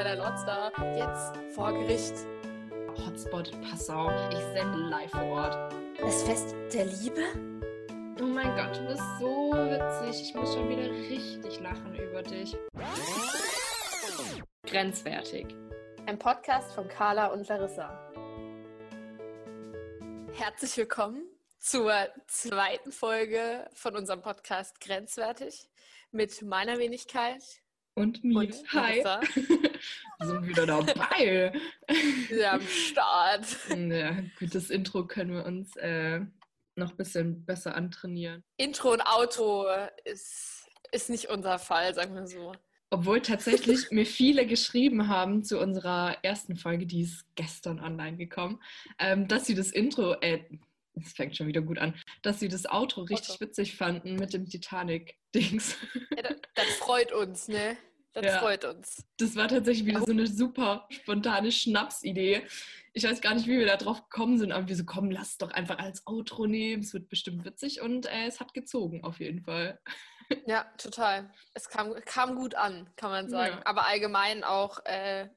kleiner Lordstar, jetzt vor Gericht. Hotspot Passau. Ich sende live vor Ort. Das Fest der Liebe? Oh mein Gott, du bist so witzig. Ich muss schon wieder richtig lachen über dich. Grenzwertig. Ein Podcast von Carla und Larissa. Herzlich willkommen zur zweiten Folge von unserem Podcast Grenzwertig mit meiner Wenigkeit und mir. und Hi. Sind wieder dabei. Wir am Start. ja, gut, das Intro können wir uns äh, noch ein bisschen besser antrainieren. Intro und Auto ist, ist nicht unser Fall, sagen wir so. Obwohl tatsächlich mir viele geschrieben haben zu unserer ersten Folge, die ist gestern online gekommen, ähm, dass sie das Intro, äh, es fängt schon wieder gut an, dass sie das Outro richtig Outro. witzig fanden mit dem Titanic-Dings. Ja, das, das freut uns, ne? Das Ja. freut uns. Das war tatsächlich wieder so eine super spontane Schnapsidee. Ich weiß gar nicht, wie wir da drauf gekommen sind, aber wir so, komm, lass es doch einfach als Outro nehmen. Es wird bestimmt witzig und äh, es hat gezogen, auf jeden Fall. Ja, total. Es kam, kam gut an, kann man sagen. Ja. Aber allgemein auch äh,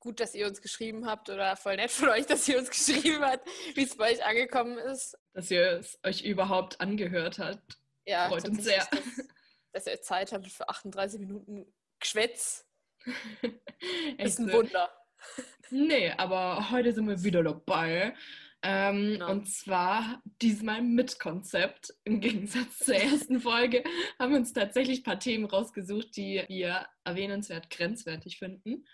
gut, dass ihr uns geschrieben habt oder voll nett von euch, dass ihr uns geschrieben habt, wie es bei euch angekommen ist. Dass ihr es euch überhaupt angehört habt. Ja, Freut uns tatsächlich, Dass, dass ihr Zeit habt für 38 Minuten Geschwätz. Ist ein. Wunder. Nee, aber heute sind wir wieder dabei. Ähm, Genau. Und zwar diesmal mit Konzept. Im Gegensatz zur ersten Folge haben wir uns tatsächlich ein paar Themen rausgesucht, die wir erwähnenswert grenzwertig finden.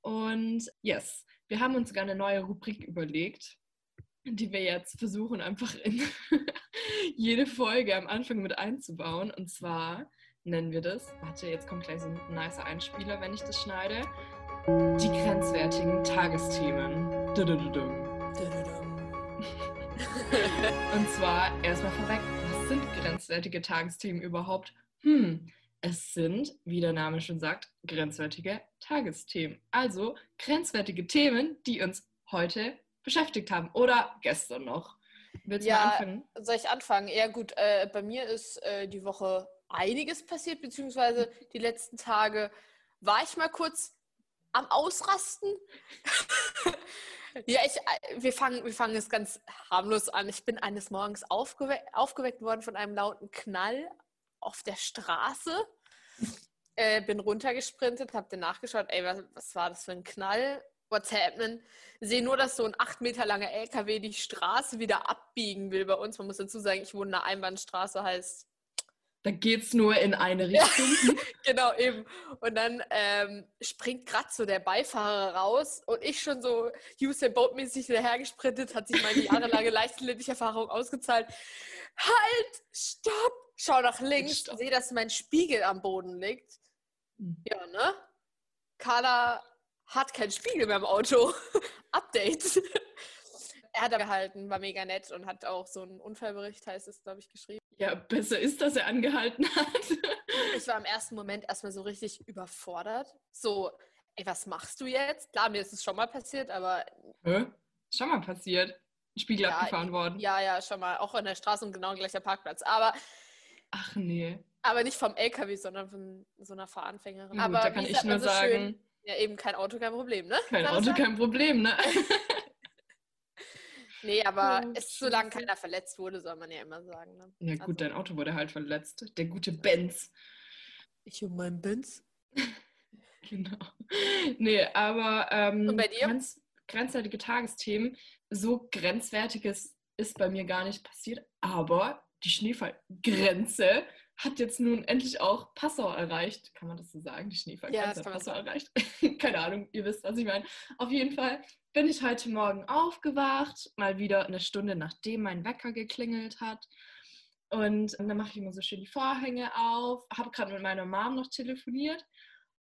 Und yes, wir haben uns sogar eine neue Rubrik überlegt, die wir jetzt versuchen einfach in jede Folge am Anfang mit einzubauen. Und zwar nennen wir das, warte, jetzt kommt gleich so ein nicer Einspieler, wenn ich das schneide, die grenzwertigen Tagesthemen. Dudududum. Und zwar erstmal vorweg, was sind grenzwertige Tagesthemen überhaupt? Hm, es sind, wie der Name schon sagt, grenzwertige Tagesthemen. Also grenzwertige Themen, die uns heute beschäftigt haben oder gestern noch. Willst du Ja, mal anfangen? Soll ich anfangen? Ja, gut. Äh, bei mir ist äh, die Woche einiges passiert, beziehungsweise die letzten Tage war ich mal kurz am Ausrasten. ja, ich, wir, fangen, wir fangen es ganz harmlos an. Ich bin eines Morgens aufgewe aufgeweckt worden von einem lauten Knall auf der Straße. Äh, bin runtergesprintet, hab dann nachgeschaut, ey, was, was war das für ein Knall? What's happening? Sehe nur, dass so ein acht Meter langer LKW die Straße wieder abbiegen will bei uns. Man muss dazu sagen, ich wohne in einer Einbahnstraße, heißt Da geht's nur in eine Richtung. Genau, eben. Und dann ähm, springt gerade so der Beifahrer raus und ich schon so Usain Boat-mäßig dahergesprintet, hat sich meine jahrelange Leichtathletikerfahrung ausgezahlt. Halt! Stopp! Schau nach links, sehe, dass mein Spiegel am Boden liegt. Hm. Ja, ne? Carla hat keinen Spiegel mehr im Auto. Update. er hat gehalten, war mega nett und hat auch so einen Unfallbericht, heißt es, glaube ich, geschrieben. Ja, besser ist, dass er angehalten hat. Ich war im ersten Moment erstmal so richtig überfordert. So, ey, was machst du jetzt? Klar, mir ist es schon mal passiert, aber Hä? Schon mal passiert. Spiegel Ja, abgefahren worden. ja, ja, schon mal. Auch an der Straße und genau gleicher Parkplatz. Aber, Ach nee. aber nicht vom LKW, sondern von so einer Fahranfängerin. Gut, aber da kann ich nur so sagen, schön, ja, eben kein Auto, kein Problem, ne? kein? Auto, kein Problem, ne? Nee, aber Oh, es, solange keiner verletzt wurde, soll man ja immer sagen. Ne? Ja Also- gut, dein Auto wurde halt verletzt. Der gute Benz. Ich und mein Benz. Genau. Nee, aber ähm, Und bei dir? Grenz, grenzwertige Tagesthemen, so grenzwertiges ist bei mir gar nicht passiert, aber die Schneefallgrenze hat jetzt nun endlich auch Passau erreicht. Kann man das so sagen? Die Ja, das kann hat Passau erreicht. Keine Ahnung, ihr wisst, was ich meine. Auf jeden Fall bin ich heute Morgen aufgewacht, mal wieder eine Stunde nachdem mein Wecker geklingelt hat. Und dann mache ich immer so schön die Vorhänge auf, habe gerade mit meiner Mom noch telefoniert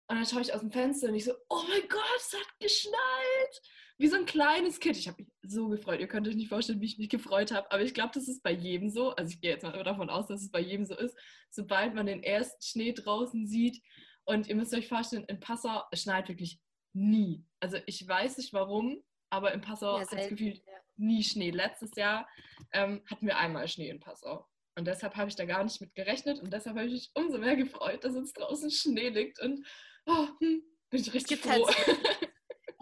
und dann schaue ich aus dem Fenster und ich so, oh mein Gott, es hat geschneit. Wie so ein kleines Kind. Ich habe mich so gefreut. Ihr könnt euch nicht vorstellen, wie ich mich gefreut habe. Aber ich glaube, das ist bei jedem so. Also ich gehe jetzt mal davon aus, dass es bei jedem so ist. Sobald man den ersten Schnee draußen sieht. Und ihr müsst euch vorstellen, in Passau schneit wirklich nie. Also ich weiß nicht warum, aber in Passau Ja, hat es gefühlt ja. nie Schnee. Letztes Jahr ähm, hatten wir einmal Schnee in Passau. Und deshalb habe ich da gar nicht mit gerechnet. Und deshalb habe ich mich umso mehr gefreut, dass jetzt draußen Schnee liegt. Und oh, hm, Bin ich richtig gibt halt froh.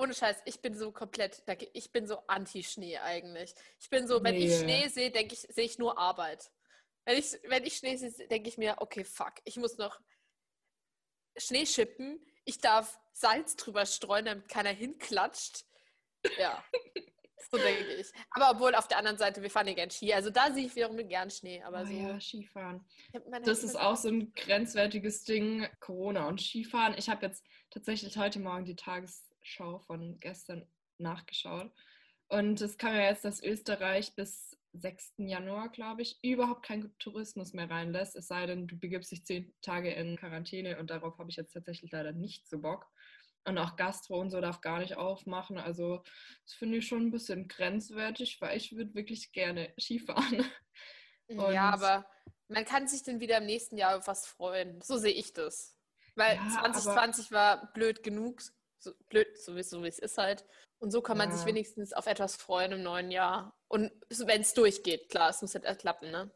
Ohne Scheiß, ich bin so komplett, ich bin so anti-Schnee eigentlich. Ich bin so, wenn ich Nee. Schnee sehe, denke ich, sehe ich nur Arbeit. Wenn ich, wenn ich Schnee sehe, denke ich mir, okay, fuck, ich muss noch Schnee schippen, ich darf Salz drüber streuen, damit keiner hinklatscht. Ja, so denke ich. Aber obwohl auf der anderen Seite, wir fahren ja gern Ski, also da sehe ich wiederum gern Schnee. Aber Oh so, ja, Skifahren. ich Das ist auch so ein grenzwertiges Ding, Corona und Skifahren. Ich habe jetzt tatsächlich heute Morgen die Tagesschau von gestern nachgeschaut. Und es kam ja jetzt, dass Österreich bis 6. Januar, glaube ich, überhaupt keinen Tourismus mehr reinlässt. Es sei denn, du begibst dich zehn Tage in Quarantäne und darauf habe ich jetzt tatsächlich leider nicht so Bock. Und auch Gastro und so darf gar nicht aufmachen. Also das finde ich schon ein bisschen grenzwertig, weil ich würde wirklich gerne Skifahren. Ja, Und- aber man kann sich dann wieder im nächsten Jahr auf was freuen. So sehe ich das. Weil Ja, 2020 war blöd genug. So blöd, so wie so wie es ist halt. Und so kann man sich Ja. wenigstens auf etwas freuen im neuen Jahr. Und wenn es durchgeht, klar, es muss halt klappen, ne?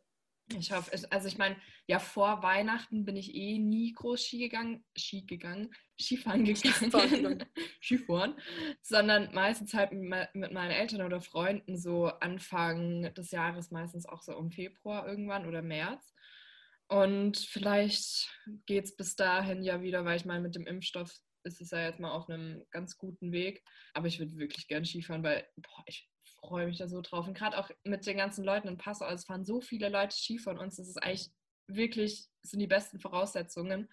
Ich hoffe, also ich meine, ja, vor Weihnachten bin ich eh nie groß Ski gegangen, Ski gegangen, Skifahren gegangen. Skifahren, sondern meistens halt mit meinen Eltern oder Freunden so Anfang des Jahres, meistens auch so um Februar irgendwann oder März. Und vielleicht geht es bis dahin ja wieder, weil ich meine, mit dem Impfstoff ist es ja jetzt mal auf einem ganz guten Weg. Aber ich würde wirklich gern Skifahren, weil boah, ich freue mich da so drauf. Und gerade auch mit den ganzen Leuten in Passau, also es fahren so viele Leute Ski von uns, das ist eigentlich wirklich, sind die besten Voraussetzungen.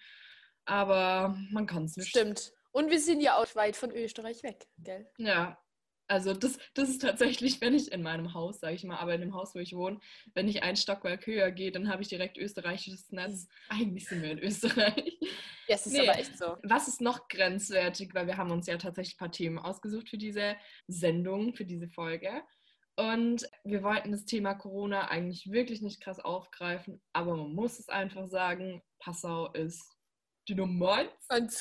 Aber man kann es nicht. Stimmt. Und wir sind ja auch weit von Österreich weg, gell? Ja, also das, das ist tatsächlich, wenn ich in meinem Haus, sage ich mal, aber in dem Haus, wo ich wohne, wenn ich ein Stockwerk höher gehe, dann habe ich direkt österreichisches Netz. Eigentlich sind wir in Österreich. Ja, es ist Nee. aber echt so. Was ist noch grenzwertig, weil wir haben uns ja tatsächlich ein paar Themen ausgesucht für diese Sendung, für diese Folge. Und wir wollten das Thema Corona eigentlich wirklich nicht krass aufgreifen, aber man muss es einfach sagen, Passau ist die Nummer eins. Und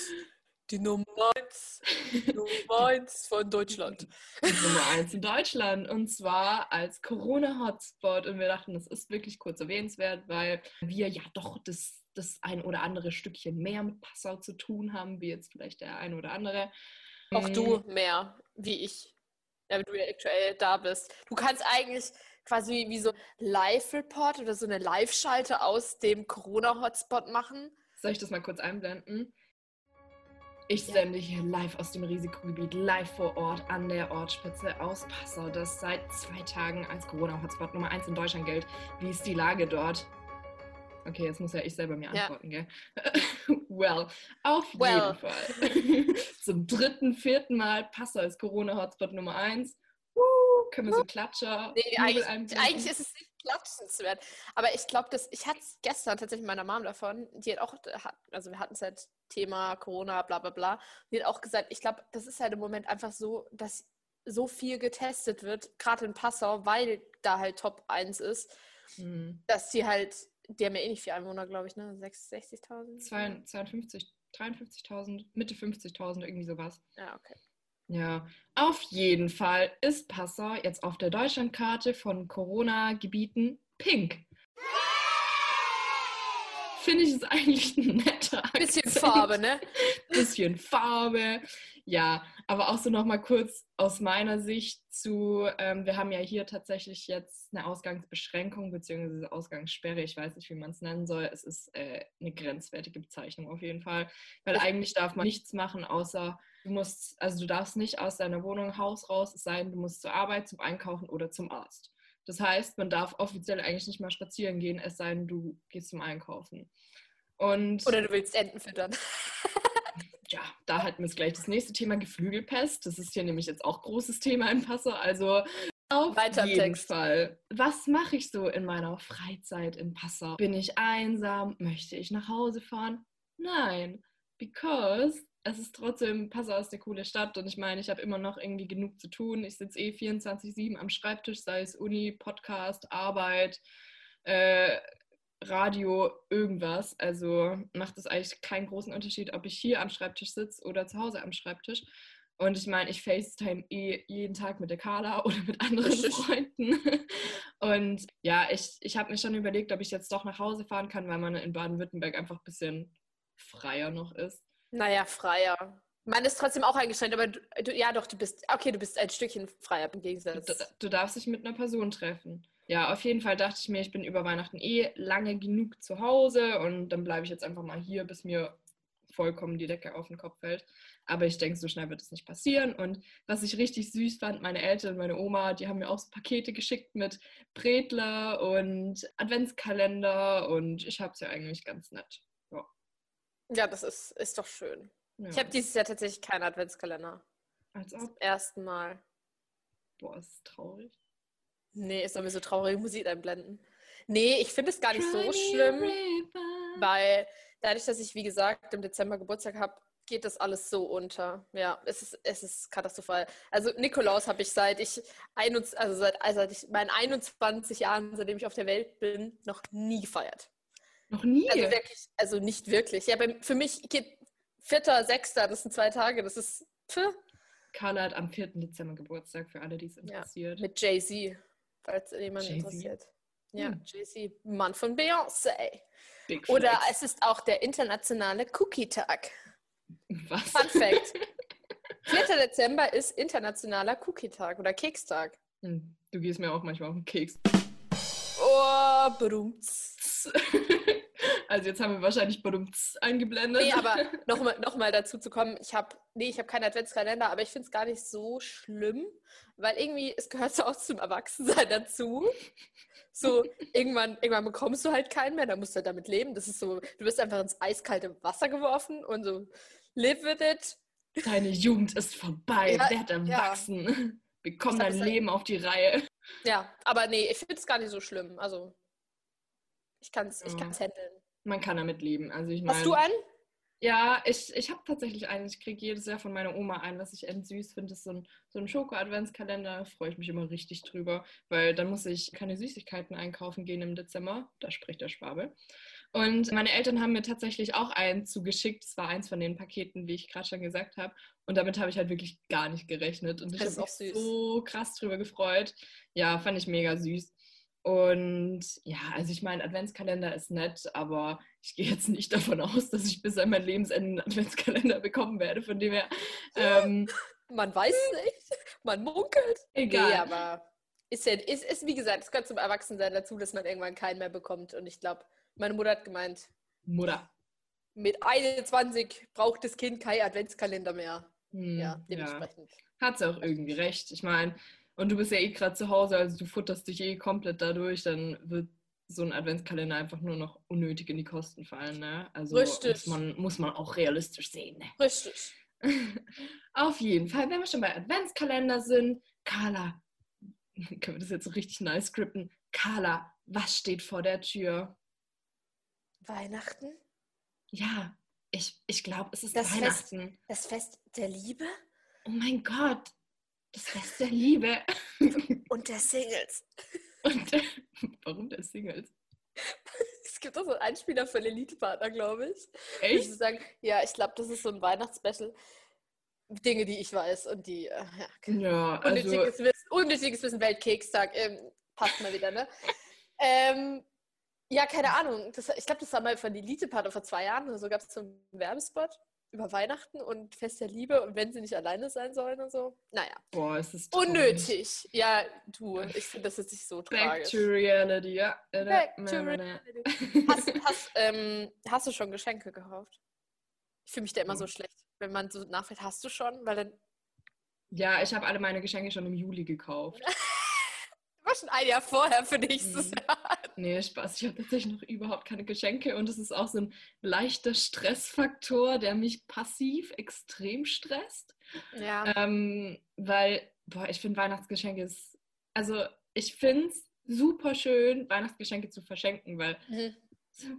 die Nummer eins, die Nummer eins von Deutschland. die Nummer eins in Deutschland und zwar als Corona-Hotspot. Und wir dachten, das ist wirklich kurz erwähnenswert, weil wir ja doch das, das ein oder andere Stückchen mehr mit Passau zu tun haben, wie jetzt vielleicht der ein oder andere. Auch Mm, du mehr, wie ich. Ja, wenn du ja aktuell da bist. Du kannst eigentlich quasi wie so Live-Report oder so eine Live-Schalte aus dem Corona-Hotspot machen. Soll ich das mal kurz einblenden? Ich Ja. sende hier live aus dem Risikogebiet, live vor Ort an der Ortsspitze aus Passau, das seit zwei Tagen als Corona-Hotspot Nummer 1 in Deutschland gilt. Wie ist die Lage dort? Okay, jetzt muss ja ich selber mir Ja. antworten, gell? well, auf Well. jeden Fall. Zum dritten, vierten Mal Passau ist Corona-Hotspot Nummer 1. Können wir so Klatscher. Nee, eigentlich, eigentlich ist es nicht klatschenswert. Aber ich glaube, dass ich hatte es gestern tatsächlich meiner Mom davon. Die hat auch, also wir hatten es halt Thema Corona, bla bla bla. Die hat auch gesagt, ich glaube, das ist halt im Moment einfach so, dass so viel getestet wird, gerade in Passau, weil da halt Top 1 ist, Hm. dass die halt, die haben ja eh nicht viele Einwohner, glaube ich, ne? 60.000? 52, 53.000, Mitte 50.000, irgendwie sowas. Ja, okay. Ja, auf jeden Fall ist Passau jetzt auf der Deutschlandkarte von Corona-Gebieten pink. Finde ich es eigentlich ein netter Bisschen Akzent. Farbe, ne? Bisschen Farbe. Ja, aber auch so nochmal kurz aus meiner Sicht zu, ähm, wir haben ja hier tatsächlich jetzt eine Ausgangsbeschränkung bzw. Ausgangssperre. Ich weiß nicht, wie man es nennen soll. Es ist äh, eine grenzwertige Bezeichnung auf jeden Fall. Weil Ich- eigentlich darf man nichts machen, außer du musst, also du darfst nicht aus deiner Wohnung, Haus raus, es sei denn, du musst zur Arbeit, zum Einkaufen oder zum Arzt. Das heißt, man darf offiziell eigentlich nicht mal spazieren gehen, es sei denn, du gehst zum Einkaufen. Und Oder du willst Enten füttern. ja, da hatten wir jetzt gleich das nächste Thema, Geflügelpest. Das ist hier nämlich jetzt auch großes Thema in Passau. Also auf Weiter jeden Text. Fall. Was mache ich so in meiner Freizeit in Passau? Bin ich einsam? Möchte ich nach Hause fahren? Nein, because es ist trotzdem, Passau ist eine coole Stadt und ich meine, ich habe immer noch irgendwie genug zu tun. Ich sitze eh 24-7 am Schreibtisch, sei es Uni, Podcast, Arbeit, äh, Radio, irgendwas. Also macht es eigentlich keinen großen Unterschied, ob ich hier am Schreibtisch sitze oder zu Hause am Schreibtisch. Und ich meine, ich FaceTime eh jeden Tag mit der Carla oder mit anderen. Freunden. Und ja, ich, ich habe mir schon überlegt, ob ich jetzt doch nach Hause fahren kann, weil man in Baden-Württemberg einfach ein bisschen freier noch ist. Naja, freier. Man ist trotzdem auch eingeschränkt, aber du, ja doch, du bist, okay, du bist ein Stückchen freier im Gegensatz. Du, du darfst dich mit einer Person treffen. Ja, auf jeden Fall dachte ich mir, ich bin über Weihnachten eh lange genug zu Hause und dann bleibe ich jetzt einfach mal hier, bis mir vollkommen die Decke auf den Kopf fällt. Aber ich denke, so schnell wird es nicht passieren. Und was ich richtig süß fand, meine Eltern und meine Oma, die haben mir auch so Pakete geschickt mit Bredler und Adventskalender und ich habe es ja eigentlich ganz nett. Ja, das ist, ist doch schön. ja. Ich habe dieses Jahr tatsächlich keinen Adventskalender. Als Zum ob. ersten Mal. Boah, ist traurig. Nee, ist mir so traurige Musik einblenden. Nee, ich finde es gar nicht so schlimm, weil dadurch, dass ich, wie gesagt, im Dezember Geburtstag habe, geht das alles so unter. Ja, es ist, es ist katastrophal. Also Nikolaus habe ich seit ich, 21, also seit, also seit ich meinen 21 Jahren, seitdem ich auf der Welt bin, noch nie gefeiert. Noch nie. Also wirklich, also nicht wirklich. Ja, für mich geht vierter, sechster, das sind zwei Tage, das ist pff, Carla hat am 4. Dezember Geburtstag, für alle, die es interessiert. mit Jay-Z, falls jemand Jay-Z? interessiert. Ja, Hm. Jay-Z, Mann von Beyoncé. Oder es ist auch der internationale Cookie-Tag. Was? Fun Fact. 4. Dezember ist internationaler Cookie-Tag oder Kekstag. Hm, Du gehst mir auch manchmal auf den Keks. Oh, berühmt. Also jetzt haben wir wahrscheinlich Badumts eingeblendet. Nee, aber nochmal noch mal dazu zu kommen, ich habe nee, ich habe keinen Adventskalender, aber ich finde es gar nicht so schlimm, weil irgendwie, es gehört so auch zum Erwachsensein dazu. So, irgendwann, irgendwann bekommst du halt keinen mehr, dann musst du halt damit leben. Das ist so, du wirst einfach ins eiskalte Wasser geworfen und so, live with it. Deine Jugend ist vorbei, Ja, werd erwachsen. Bekomm Ich hab dein halt- Leben auf die Reihe. Ja, aber nee, ich finde es gar nicht so schlimm. Also, ich kann es ich Ja. kann's handeln. Man kann damit leben. Also ich meine, Hast du einen? Ja, ich, ich habe tatsächlich einen. Ich kriege jedes Jahr von meiner Oma einen, was ich end süß finde. Das ist so ein, so ein Schoko-Adventskalender. Freue ich mich immer richtig drüber, weil dann muss ich keine Süßigkeiten einkaufen gehen im Dezember. Da spricht der Schwabe. Und meine Eltern haben mir tatsächlich auch einen zugeschickt. Das war eins von den Paketen, wie ich gerade schon gesagt habe. Und damit habe ich halt wirklich gar nicht gerechnet. Und ich habe mich so krass drüber gefreut. Ja, fand ich mega süß. Und ja, also ich meine, Adventskalender ist nett, aber ich gehe jetzt nicht davon aus, dass ich bis an mein Lebensende einen Adventskalender bekommen werde. Von dem her, ähm, Man weiß es nicht. Man munkelt. egal. Nee, aber ist ja, ist, ist wie gesagt, es gehört zum Erwachsensein dazu, dass man irgendwann keinen mehr bekommt. Und ich glaube, meine Mutter hat gemeint, Mutter. mit 21 braucht das Kind kein Adventskalender mehr. Hm, Ja, ja. dementsprechend. Hat sie auch irgendwie recht. Ich meine, und du bist ja eh gerade zu Hause, also du futterst dich eh komplett dadurch, dann wird so ein Adventskalender einfach nur noch unnötig in die Kosten fallen. Ne? Also Richtig. Muss, man, muss man auch realistisch sehen. Ne? Richtig. Auf jeden Fall, wenn wir schon bei Adventskalender sind, Carla, können wir das jetzt so richtig nice scripten? Carla, was steht vor der Tür? Weihnachten? Ja, ich, ich glaube, es ist Das Fest- Weihnachten. Das Fest der Liebe Oh mein Gott, das Fest der Liebe. und der Singles. Und äh, warum der Singles? Es gibt auch so einen Einspieler für Elite-Partner, glaube ich. Ich Echt? würde sagen, ja, ich glaube, das ist so ein Weihnachtsspecial. Dinge, die ich weiß und die, äh, ja, Ja, also Unnötiges Wissen, unnötiges Wissen Weltkekstag. Ähm, passt mal wieder, ne? ähm, ja, keine Ahnung. Das, ich glaube, das war mal von Elite-Partner vor zwei Jahren oder so. Gab es so einen Werbespot über Weihnachten und Fest der Liebe und wenn sie nicht alleine sein sollen und so. Naja, boah, es ist unnötig. Ja, du, ich finde das jetzt nicht so Back tragisch. to reality, ja. Back to reality. Hast, hast, ähm, hast du schon Geschenke gekauft? Ich fühle mich da immer so Ja. schlecht, wenn man so nachfragt, hast du schon? Weil dann Ja, ich habe alle meine Geschenke schon im Juli gekauft. war schon ein Jahr vorher für nächstes Mhm. Jahr. Nee, Spaß. Ich habe tatsächlich noch überhaupt keine Geschenke und es ist auch so ein leichter Stressfaktor, der mich passiv extrem stresst. Ja. Ähm, weil, boah, ich finde Weihnachtsgeschenke ist, also ich finde es super schön, Weihnachtsgeschenke zu verschenken, weil Mhm.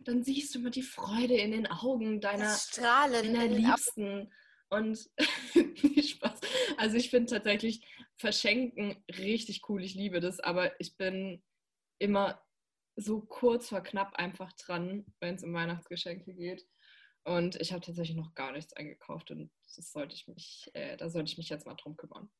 dann siehst du immer die Freude in den Augen deiner, Das Strahlen. deiner. Liebsten. Und Spaß. Also ich finde tatsächlich Verschenken richtig cool. Ich liebe das, aber ich bin immer so kurz vor knapp einfach dran, wenn es um Weihnachtsgeschenke geht. Und ich habe tatsächlich noch gar nichts eingekauft und das sollte ich mich, äh, da sollte ich mich jetzt mal drum kümmern.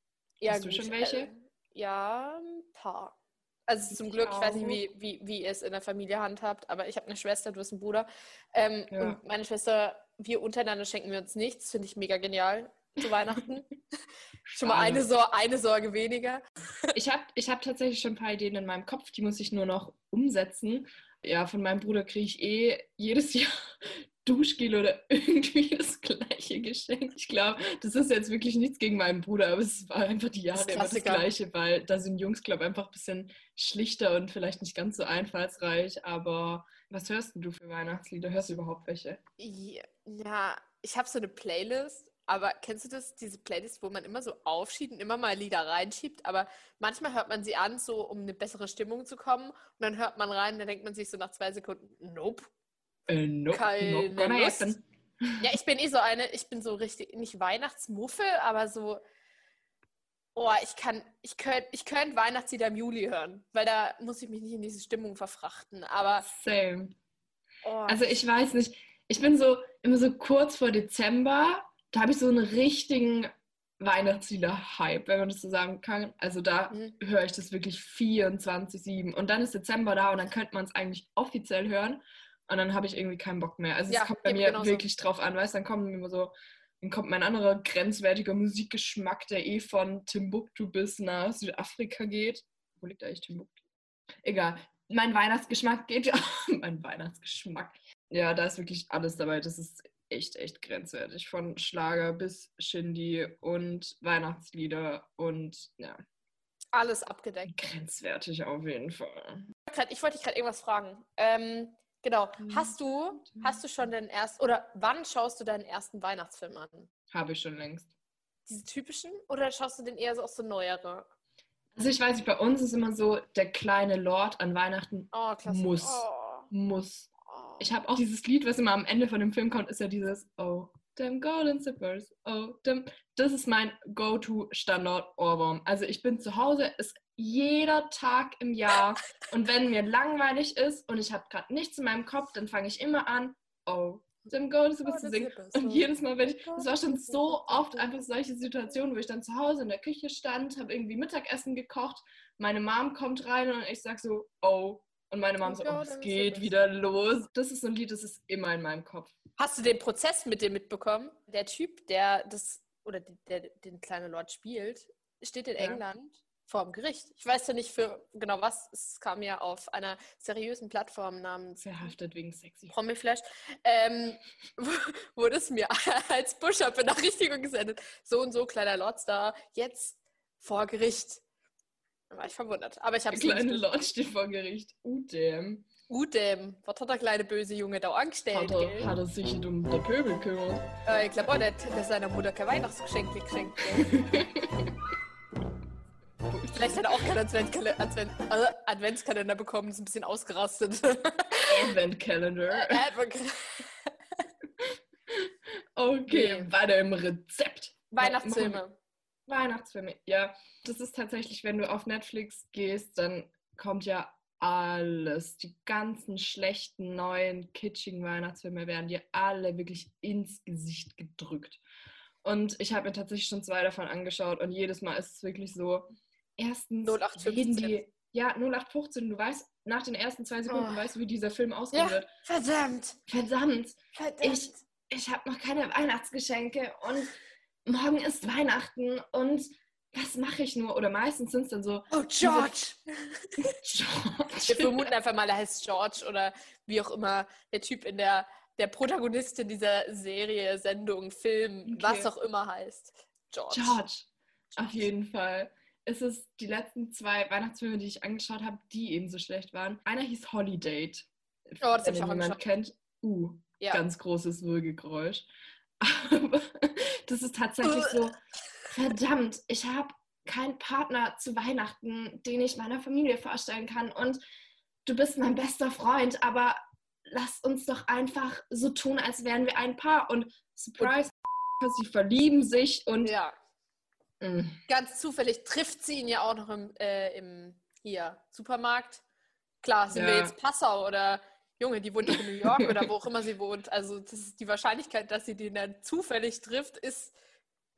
Ja, Hast du gut, schon welche? äh, ja, ein paar. Also zum Glück, ich weiß nicht, wie, wie, wie ihr es in der Familie handhabt, aber ich habe eine Schwester, du hast einen Bruder. Ähm, Ja. Und meine Schwester wir untereinander schenken wir uns nichts. Finde ich mega genial zu Weihnachten. schon mal eine, Sor eine Sorge weniger. Ich habe ich hab tatsächlich schon ein paar Ideen in meinem Kopf, die muss ich nur noch umsetzen. Ja, von meinem Bruder kriege ich eh jedes Jahr Duschgel oder irgendwie das gleiche Geschenk. Ich glaube, das ist jetzt wirklich nichts gegen meinen Bruder, aber es war einfach die Jahre immer das gleiche, weil da sind Jungs, glaube ich, einfach ein bisschen schlichter und vielleicht nicht ganz so einfallsreich. Aber was hörst du für Weihnachtslieder? Hörst du überhaupt welche? Ja, ich habe so eine Playlist, aber kennst du das, diese Playlist, wo man immer so aufschiebt und immer mal Lieder reinschiebt, aber manchmal hört man sie an, so um eine bessere Stimmung zu kommen und dann hört man rein, dann denkt man sich so nach zwei Sekunden, nope. Äh, nope, Keine gonna Lust. Ja, ich bin eh so eine, ich bin so richtig, nicht Weihnachtsmuffel, aber so, oh, ich kann, ich könnte ich könnt Weihnachtslieder im Juli hören, weil da muss ich mich nicht in diese Stimmung verfrachten, aber Same. oh, Also ich weiß nicht, ich bin so immer so kurz vor Dezember, da habe ich so einen richtigen Weihnachtslieder-Hype, wenn man das so sagen kann. Also da Mhm. höre ich das wirklich 24-7. Und dann ist Dezember da und dann könnte man es eigentlich offiziell hören. Und dann habe ich irgendwie keinen Bock mehr. Also Ja, es kommt bei mir genauso. wirklich drauf an, weißt du, dann kommen immer so, dann kommt mein anderer grenzwertiger Musikgeschmack, der eh von Timbuktu bis nach Südafrika geht. Wo liegt eigentlich Timbuktu? Egal. Mein Weihnachtsgeschmack geht ja. mein Weihnachtsgeschmack. Ja, da ist wirklich alles dabei. Das ist echt, echt grenzwertig. Von Schlager bis Shindy und Weihnachtslieder und ja, alles abgedeckt. grenzwertig auf jeden Fall. Ich wollte dich gerade irgendwas fragen. Ähm, genau, Mhm. hast du, hast du schon den ersten, oder wann schaust du deinen ersten Weihnachtsfilm an? Habe ich schon längst. Diese typischen? Oder schaust du den eher so aus so neuere? Also ich weiß nicht, bei uns ist immer so, der kleine Lord an Weihnachten Oh. Muss. Oh, muss. Ich habe auch dieses Lied, was immer am Ende von dem Film kommt, ist ja dieses Oh, them golden zippers, oh, them. Das ist mein Go-To-Standard-Ohrwurm. Also ich bin zu Hause, ist jeder Tag im Jahr und wenn mir langweilig ist und ich habe gerade nichts in meinem Kopf, dann fange ich immer an, Oh, them golden zippers zu singen. Und jedes Mal, wenn ich, es war schon so oft einfach solche Situationen, wo ich dann zu Hause in der Küche stand, habe irgendwie Mittagessen gekocht, meine Mom kommt rein und ich sag so, oh. Und meine Mom so, oh, es geht wieder los. Das ist so ein Lied, das ist immer in meinem Kopf. Hast du den Prozess mit dem mitbekommen? Der Typ, der das, oder der, der den kleinen Lord spielt, steht in Ja. England vor dem Gericht. Ich weiß ja nicht für genau was. Es kam ja auf einer seriösen Plattform namens Verhaftet wegen sexy. Promiflash, ähm, wurde es mir als Push-Up-Benachrichtigung gesendet. So und so, kleiner Lordstar, jetzt vor Gericht. War ich verwundert. Aber ich habe es kleine nicht. Lord steht vor Gericht. Damn. Udem, was hat der kleine böse Junge da angestellt? Hat er, gell? hat er sich um der Pöbel kümmert. Äh, ich glaube auch nicht, dass seiner Mutter kein Weihnachtsgeschenk geschenkt? Vielleicht hat er auch keinen Adventkale- Advent äh, Adventskalender bekommen, ist ein bisschen ausgerastet. Advent Calendar. Advent Okay, weiter im Rezept. Weihnachtsfilme. Weihnachtsfilme, ja. Das ist tatsächlich, wenn du auf Netflix gehst, dann kommt ja alles. Die ganzen schlechten, neuen, kitschigen Weihnachtsfilme werden dir alle wirklich ins Gesicht gedrückt. Und ich habe mir tatsächlich schon zwei davon angeschaut und jedes Mal ist es wirklich so, erstens 0815. reden die, ja, 0815, du weißt, nach den ersten zwei Sekunden Oh. weißt du, wie dieser Film ausgehen Ja. wird. Verdammt! Verdammt, Verdammt! Ich- ich habe noch keine Weihnachtsgeschenke und morgen ist Weihnachten und was mache ich nur? Oder meistens sind es dann so, oh, George! Wir George. vermuten einfach mal, er heißt George oder wie auch immer der Typ in der, der Protagonistin dieser Serie, Sendung, Film, Okay. was auch immer heißt. George. George. Auf jeden Fall. Es ist die letzten zwei Weihnachtsfilme, die ich angeschaut habe, die eben so schlecht waren. Einer hieß Holiday. Oh, das hab Wenn ich ihn auch jemand angeschaut. kennt. Uh, Ja. ganz großes Würgegeräusch. Aber das ist tatsächlich so, verdammt, ich habe keinen Partner zu Weihnachten, den ich meiner Familie vorstellen kann. Und du bist mein bester Freund, aber lass uns doch einfach so tun, als wären wir ein Paar. Und surprise, sie verlieben sich und Ja, Mm, ganz zufällig trifft sie ihn ja auch noch im, äh, im hier, Supermarkt. Klar, sind wir Ja. jetzt Passau oder Junge, die wohnt in New York oder wo auch immer sie wohnt. Also das die Wahrscheinlichkeit, dass sie den dann zufällig trifft, ist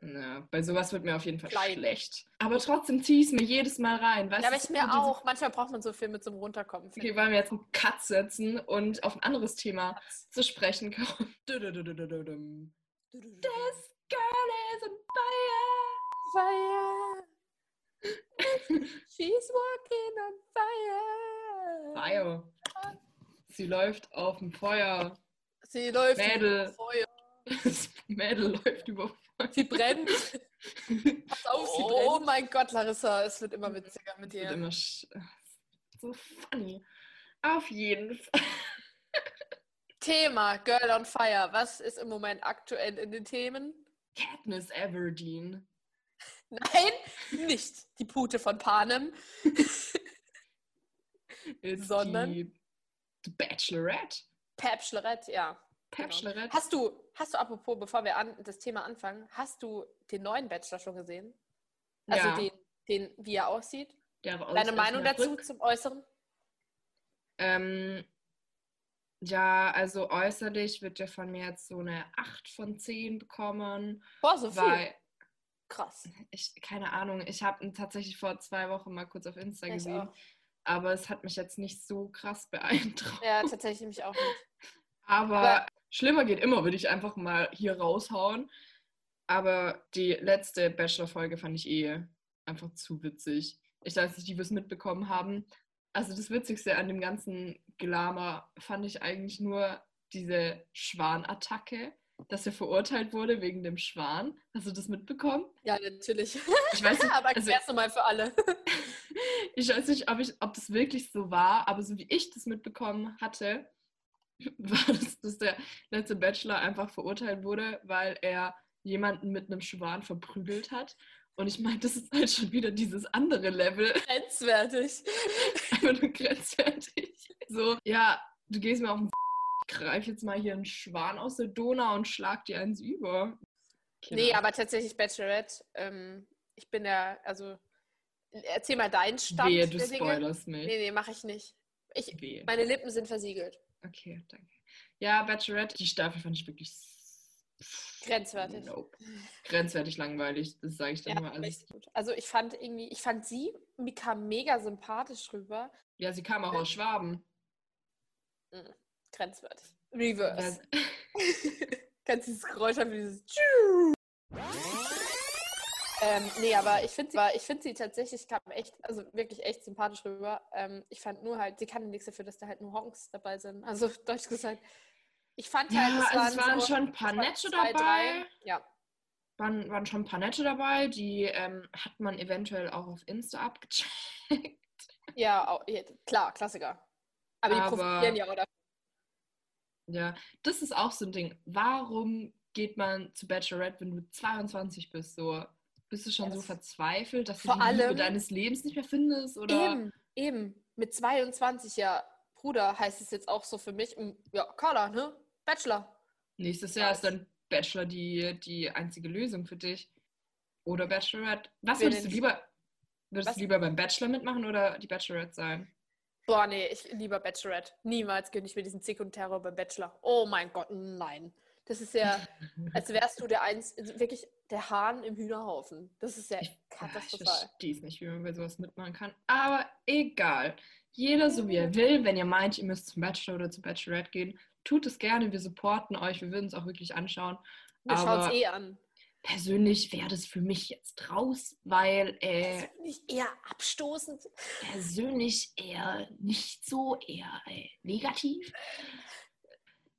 Ja, bei sowas wird mir auf jeden Fall Klein. schlecht. Aber trotzdem ziehe ich es mir jedes Mal rein. Weißt Ja, aber ich mir diese- auch. Manchmal braucht man so viel mit so einem Runterkommen. Okay, wollen wir jetzt einen Cut setzen und auf ein anderes Thema zu sprechen kommen. This girl is on fire. Fire. She's walking on fire. Fire. Sie läuft auf dem Feuer. Sie läuft Mädel. über Feuer. Das Mädel läuft über Feuer. Sie brennt. Pass auf, sie Oh brennt. mein Gott, Larissa, es wird immer witziger mit dir. immer so funny. Auf jeden Fall. Thema Girl on Fire. Was ist im Moment aktuell in den Themen? Katniss Everdeen. Nein, nicht die Pute von Panem. Sondern? die, die Bachelorette. Bachelorette, ja. Genau. Bachelorette. Hast du, hast du apropos, bevor wir an das Thema anfangen, hast du den neuen Bachelor schon gesehen? Also ja, den, den, wie er aussieht? der aus Deine Meinung dazu zum Äußeren? Ähm, ja, also äußerlich wird er von mir jetzt so eine 8 von 10 bekommen, Boah, so viel. Krass. ich, keine Ahnung, ich habe ihn tatsächlich vor zwei Wochen mal kurz auf Insta Ich gesehen, auch. Aber es hat mich jetzt nicht so krass beeindruckt. Ja, tatsächlich mich auch nicht. Aber, Aber- schlimmer geht immer, würde ich einfach mal hier raushauen. Aber die letzte Bachelor-Folge fand ich eh einfach zu witzig. Ich weiß nicht, die wir es mitbekommen haben. Also das Witzigste an dem ganzen Gelamer fand ich eigentlich nur diese Schwanattacke, dass er verurteilt wurde wegen dem Schwan. Hast du das mitbekommen? Ja, natürlich. Ich weiß nicht, Aber also, nochmal für alle. ich weiß nicht, ob, ich, ob das wirklich so war, aber so wie ich das mitbekommen hatte, war das, dass der letzte Bachelor einfach verurteilt wurde, weil er jemanden mit einem Schwan verprügelt hat. Und ich meine, das ist halt schon wieder dieses andere Level, Grenzwertig. einfach nur grenzwertig. So, ja, du gehst mir auf den ich greif jetzt mal hier einen Schwan aus der Donau und schlag dir eins über. Keine Nee, aber tatsächlich Bachelorette. Ähm, ich bin ja, also, erzähl mal deinen Stand Wehe, du spoilerst mich. Nee, nee, mache ich nicht. Ich, Wehe. meine Lippen sind versiegelt. Okay, danke. Ja, Bachelorette, die Staffel fand ich wirklich Grenzwertig. Nope. Grenzwertig langweilig, das sage ich dann Ja, nur alles. Also ich fand irgendwie, ich fand sie, mir kam mega sympathisch rüber. Ja, sie kam auch aus Schwaben. Grenzwertig. Reverse. Kannst dieses Geräusch haben, wie dieses Tschu. ähm, nee, aber ich finde sie, ich find sie tatsächlich, kam echt, also wirklich echt sympathisch rüber. Ähm, ich fand nur halt, sie kann nichts dafür, dass da halt nur Honks dabei sind. Also deutsch gesagt. Ich fand ja halt, also es waren so, schon ein paar es waren Nette zwei, dabei. drei. Ja, Waren, waren schon ein paar Nette dabei, die ähm, hat man eventuell auch auf Insta abgecheckt. ja, au- ja, klar, Klassiker. Aber die Aber- profitieren ja auch davon. Ja, das ist auch so ein Ding. Warum geht man zu Bachelorette, wenn du 22 bist? So, bist du schon Ja, so verzweifelt, dass du Vor die Liebe allem- deines Lebens nicht mehr findest? Oder? Eben, eben. Mit 22, ja, Bruder, heißt es jetzt auch so für mich. mm, Ja, Carla, ne? Bachelor. Nächstes Jahr ist dann Bachelor die, die einzige Lösung für dich. Oder Bachelorette. Was würdest du lieber? Würdest Was? du lieber beim Bachelor mitmachen oder die Bachelorette sein? Boah, nee, ich lieber Bachelorette. Niemals gönne ich mir diesen Sekundärroll beim Bachelor. Oh mein Gott, nein. Das ist ja, als wärst du der eins, wirklich der Hahn im Hühnerhaufen. Das ist ja Ich, ja, ich katastrophal. verstehe es nicht, wie man bei sowas mitmachen kann. Aber egal. Jeder so wie er will. Wenn ihr meint, ihr müsst zum Bachelor oder zur Bachelorette gehen, tut es gerne. Wir supporten euch. Wir würden es auch wirklich anschauen. Wir schauen es eh an. Persönlich wäre das für mich jetzt raus, weil äh, Das finde ich eher abstoßend. persönlich eher nicht so, eher äh, negativ.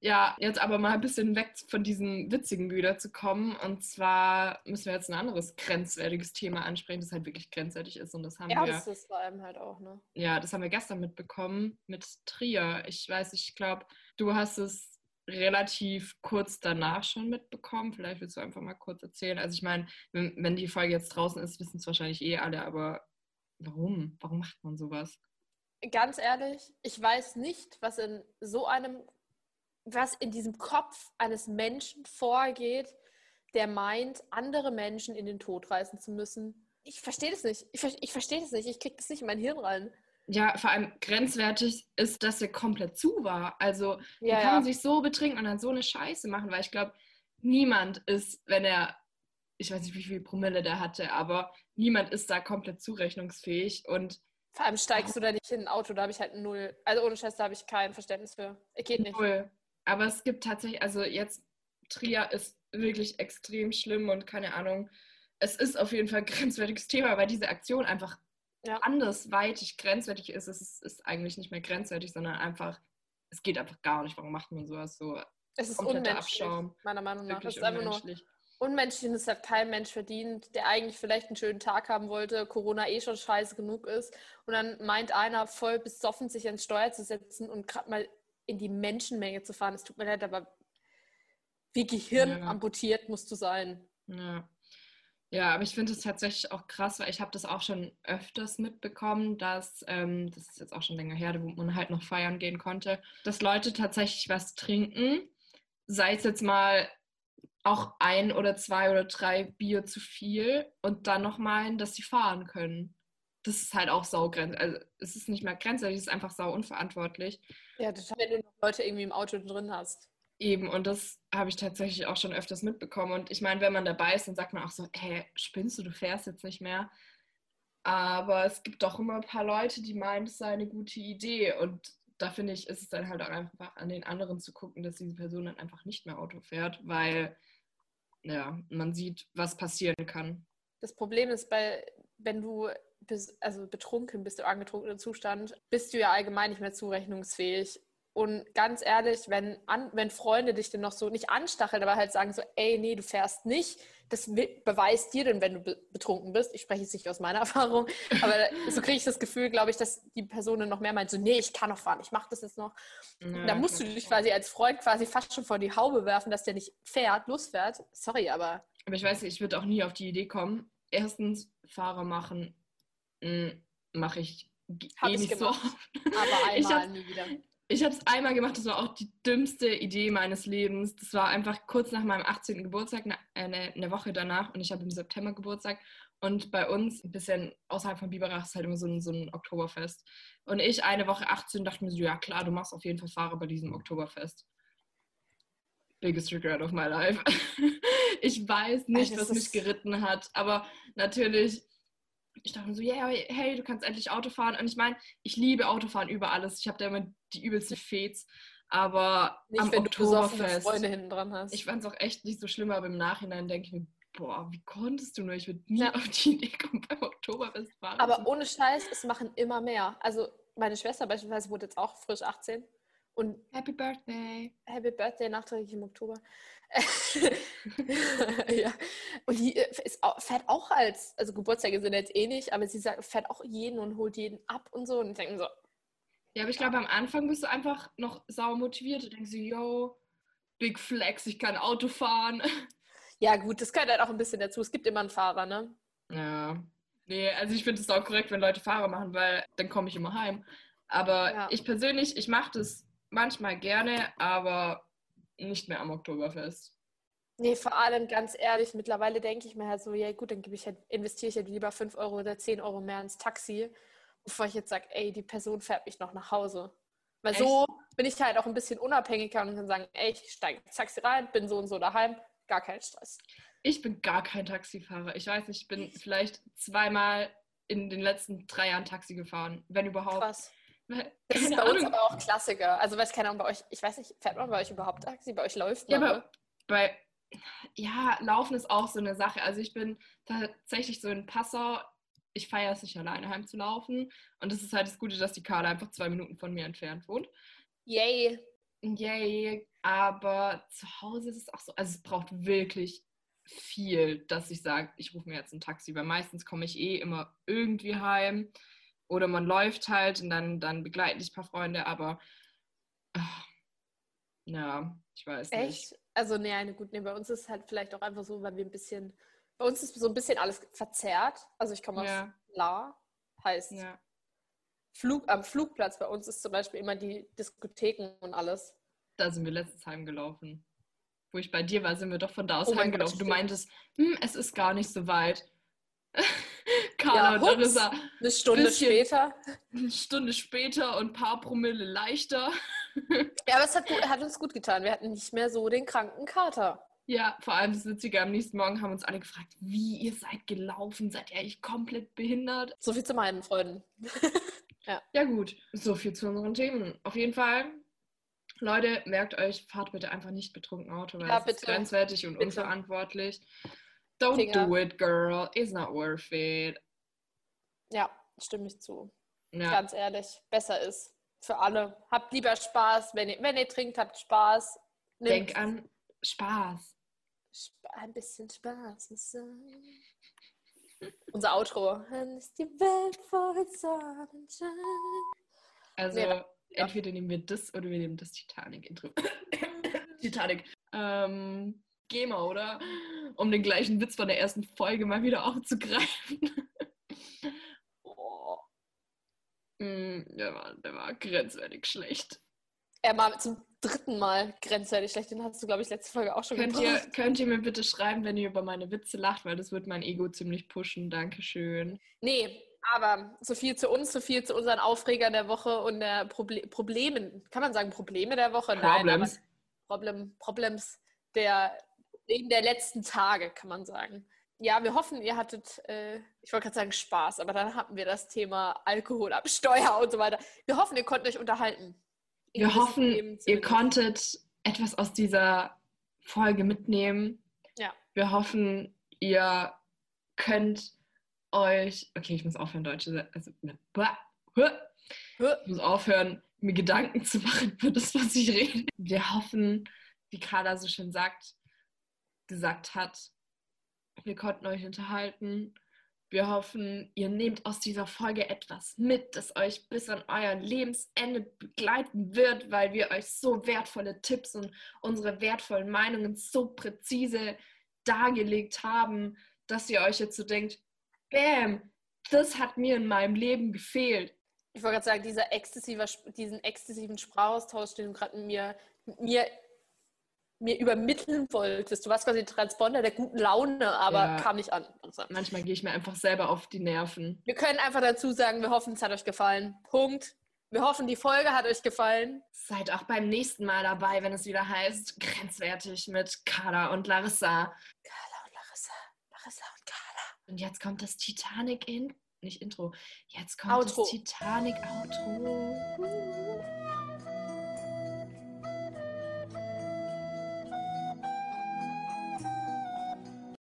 Ja, jetzt aber mal ein bisschen weg von diesem witzigen wieder zu kommen. Und zwar müssen wir jetzt ein anderes grenzwertiges Thema ansprechen, das halt wirklich grenzwertig ist. Und das haben Ja, wir, das ist vor allem halt auch, ne? ja, das haben wir gestern mitbekommen mit Trier. Ich weiß, ich glaube, du hast es relativ kurz danach schon mitbekommen. Vielleicht willst du einfach mal kurz erzählen. Also ich meine, wenn, die Folge jetzt draußen ist, wissen es wahrscheinlich eh alle, aber warum? Warum macht man sowas? Ganz ehrlich, ich weiß nicht, was in so einem, was in diesem Kopf eines Menschen vorgeht, der meint, andere Menschen in den Tod reißen zu müssen. Ich verstehe das nicht. Ich, ich verstehe das nicht. Ich kriege das nicht in mein Hirn rein. Ja, vor allem grenzwertig ist, dass er komplett zu war. Also, wie Ja, kann man ja. sich so betrinken und dann so eine Scheiße machen? Weil ich glaube, niemand ist, wenn er ich weiß nicht, wie viel Promille der hatte, aber niemand ist da komplett zurechnungsfähig und vor allem steigst du da nicht in ein Auto, da habe ich halt null. Also ohne Scheiß, da habe ich kein Verständnis für. Geht nicht. Null. Aber es gibt tatsächlich, also jetzt Trier ist wirklich extrem schlimm und keine Ahnung. Es ist auf jeden Fall ein grenzwertiges Thema, weil diese Aktion einfach ja. andersweitig grenzwertig ist. Es ist, ist, eigentlich nicht mehr grenzwertig, sondern einfach, es geht einfach gar nicht. Warum macht man sowas so? Es ist unmenschlich, Abschaum. meiner Meinung nach. Das ist einfach nur unmenschlich und es hat kein Mensch verdient, der eigentlich vielleicht einen schönen Tag haben wollte, Corona eh schon scheiße genug ist. Und dann meint einer voll besoffen, sich ans Steuer zu setzen und gerade mal in die Menschenmenge zu fahren. Es tut mir leid, aber wie Gehirn ja. amputiert musst du sein. Ja. Ja, aber ich finde es tatsächlich auch krass, weil ich habe das auch schon öfters mitbekommen, dass, ähm, das ist jetzt auch schon länger her, wo man halt noch feiern gehen konnte, dass Leute tatsächlich was trinken, sei es jetzt mal auch ein oder zwei oder drei Bier zu viel und dann noch meinen, dass sie fahren können. Das ist halt auch saugrenzwertig. Also es ist nicht mehr grenzwertig, es ist einfach sau unverantwortlich. Ja, total, wenn du noch Leute irgendwie im Auto drin hast. Eben, und das habe ich tatsächlich auch schon öfters mitbekommen. Und ich meine, wenn man dabei ist, dann sagt man auch so, hey, spinnst du, du fährst jetzt nicht mehr. Aber es gibt doch immer ein paar Leute, die meinen, es sei eine gute Idee. Und da finde ich, ist es dann halt auch einfach an den anderen zu gucken, dass diese Person dann einfach nicht mehr Auto fährt, weil ja, man sieht, was passieren kann. Das Problem ist, bei, wenn du bis, also betrunken bist, im angetrunkenen Zustand, bist du ja allgemein nicht mehr zurechnungsfähig. Und ganz ehrlich, wenn, an, wenn Freunde dich dann noch so nicht anstacheln, aber halt sagen so, ey, nee, du fährst nicht, das beweist dir denn, wenn du betrunken bist. Ich spreche jetzt nicht aus meiner Erfahrung, aber so kriege ich das Gefühl, glaube ich, dass die Person noch mehr meint, so, nee, ich kann noch fahren, ich mache das jetzt noch. Ja, da musst du dich quasi als Freund quasi fast schon vor die Haube werfen, dass der nicht fährt, losfährt. Sorry, aber. Aber ich weiß nicht, ich würde auch nie auf die Idee kommen. Erstens, Fahrer machen hm, mache ich Hab eh nicht gemacht, so. Aber einmal nie wieder. Ich habe es einmal gemacht, das war auch die dümmste Idee meines Lebens. Das war einfach kurz nach meinem 18. Geburtstag, eine, eine Woche danach und ich habe im September Geburtstag. Und bei uns, ein bisschen außerhalb von Biberach, ist halt immer so ein, so ein Oktoberfest. Und ich eine Woche 18 dachte mir so, ja klar, du machst auf jeden Fall Fahrer bei diesem Oktoberfest. Biggest regret of my life. ich weiß nicht, also was mich geritten hat, aber natürlich ich dachte mir so, yeah, hey, du kannst endlich Auto fahren. Und ich meine, ich liebe Autofahren über alles. Ich habe da immer die übelste Fets. Aber nicht, am wenn Oktoberfest, du Freunde hinten dran hast. Ich fand es auch echt nicht so schlimm, aber im Nachhinein denke ich mir, boah, wie konntest du nur? Ich würde nie ja. auf die Idee kommen, beim Oktoberfest fahren. Aber ohne Scheiß, es machen immer mehr. Also meine Schwester beispielsweise wurde jetzt auch frisch 18. Und Happy Birthday. Happy Birthday nachträglich im Oktober. ja. Und die äh, ist, fährt auch als, also Geburtstage sind jetzt eh nicht, aber sie sagt, fährt auch jeden und holt jeden ab und so. Und ich denke so. Ja, aber ich glaube, am Anfang bist du einfach noch sauer motiviert und denkst so, yo, Big Flex, ich kann Auto fahren. Ja, gut, das gehört halt auch ein bisschen dazu. Es gibt immer einen Fahrer, ne? Ja. Nee, also ich finde es auch korrekt, wenn Leute Fahrer machen, weil dann komme ich immer heim. Aber ja. ich persönlich, ich mache das manchmal gerne, aber nicht mehr am Oktoberfest. Nee, vor allem ganz ehrlich, mittlerweile denke ich mir halt so, ja gut, dann ich halt, investiere ich halt lieber 5 Euro oder 10 Euro mehr ins Taxi, bevor ich jetzt sage, ey, die Person fährt mich noch nach Hause. Weil Echt? so bin ich halt auch ein bisschen unabhängiger und kann sagen, ey, ich steige ins Taxi rein, bin so und so daheim, gar kein Stress. Ich bin gar kein Taxifahrer. Ich weiß nicht, ich bin vielleicht zweimal in den letzten drei Jahren Taxi gefahren, wenn überhaupt. Krass. Das ist bei Ahnung. uns aber auch Klassiker. Also weiß keiner bei euch, ich weiß nicht, fährt man bei euch überhaupt Taxi? Bei euch läuft man? Ja, aber bei, ja, Laufen ist auch so eine Sache. Also ich bin tatsächlich so in Passau, ich feiere es nicht alleine heimzulaufen. Und das ist halt das Gute, dass die Carla einfach zwei Minuten von mir entfernt wohnt. Yay. Yay. Aber zu Hause ist es auch so, also es braucht wirklich viel, dass ich sage, ich rufe mir jetzt ein Taxi, weil meistens komme ich eh immer irgendwie heim. Oder man läuft halt und dann, dann begleiten dich ein paar Freunde, aber ach, ja, ich weiß Echt? nicht. Echt? Also, nee, eine gut, nee, bei uns ist es halt vielleicht auch einfach so, weil wir ein bisschen, bei uns ist so ein bisschen alles verzerrt. Also ich komme aus ja. La, heißt ja. Flug, am Flugplatz bei uns ist zum Beispiel immer die Diskotheken und alles. Da sind wir letztes heimgelaufen. Wo ich bei dir war, sind wir doch von da aus oh heimgelaufen. Du meintest, hm, es ist gar nicht so weit. Carla ja, und. Eine Stunde bisschen, später. Eine Stunde später und ein paar Promille leichter. ja, aber es hat, hat, uns gut getan. Wir hatten nicht mehr so den kranken Kater. Ja, vor allem das Witzige, am nächsten Morgen haben uns alle gefragt, wie ihr seid gelaufen, seid ihr eigentlich komplett behindert? So viel zu meinen Freunden. Ja gut, so viel zu unseren Themen. Auf jeden Fall, Leute, merkt euch, fahrt bitte einfach nicht betrunken Auto, weil Ja, es ist grenzwertig und Bitte. unverantwortlich. Don't Finger. do it, girl. It's not worth it. Ja, stimme ich zu. Ja, Ganz ehrlich, besser ist. Für alle. Habt lieber Spaß. Wenn ihr, wenn ihr trinkt, habt Spaß. Nehmt denk an Spaß. Sp- ein bisschen Spaß muss sein. Unser Outro. Dann ist die Welt voll Sonnenschein. Also Ja. entweder nehmen wir das oder wir nehmen das Titanic-Intro. Titanic. Ähm, geh mal, oder? Um den gleichen Witz von der ersten Folge mal wieder aufzugreifen. Mm, der, war, der war grenzwertig schlecht. Er war zum dritten Mal grenzwertig schlecht. Den hast du, glaube ich, letzte Folge auch schon Könnt ihr, könnt ihr mir bitte schreiben, wenn ihr über meine Witze lacht, weil das wird mein Ego ziemlich pushen. Dankeschön. Nee, aber so viel zu uns, so viel zu unseren Aufregern der Woche und der Proble Problemen. Kann man sagen Probleme der Woche? Nein, Problems. Problem, Problems der, der letzten Tage, kann man sagen. Ja, wir hoffen, ihr hattet, äh, ich wollte gerade sagen Spaß, aber dann hatten wir das Thema Alkohol ab Steuer und so weiter. Wir hoffen, ihr konntet euch unterhalten. Wir hoffen, ihr konntet etwas aus dieser Folge mitnehmen. Ja. Wir hoffen, ihr könnt euch. Okay, ich muss aufhören, Deutsche. Also, ne, ich muss aufhören, mir Gedanken zu machen für das, was ich rede. Wir hoffen, wie Carla so schön sagt, gesagt hat, wir konnten euch unterhalten. Wir hoffen, ihr nehmt aus dieser Folge etwas mit, das euch bis an euer Lebensende begleiten wird, weil wir euch so wertvolle Tipps und unsere wertvollen Meinungen so präzise dargelegt haben, dass ihr euch jetzt so denkt, bam, das hat mir in meinem Leben gefehlt. Ich wollte gerade sagen, dieser exzessive, diesen exzessiven Sprachaustausch, den du gerade mit mir, mit mir, mir übermitteln wolltest. Du warst quasi Transponder der guten Laune, aber Ja. kam nicht an. Manchmal gehe ich mir einfach selber auf die Nerven. Wir können einfach dazu sagen, wir hoffen, es hat euch gefallen. Punkt. Wir hoffen, die Folge hat euch gefallen. Seid auch beim nächsten Mal dabei, wenn es wieder heißt, grenzwertig mit Carla und Larissa. Carla und Larissa. Larissa und Carla. Und jetzt kommt das Titanic in, nicht Intro, jetzt kommt Outro. das Titanic Outro.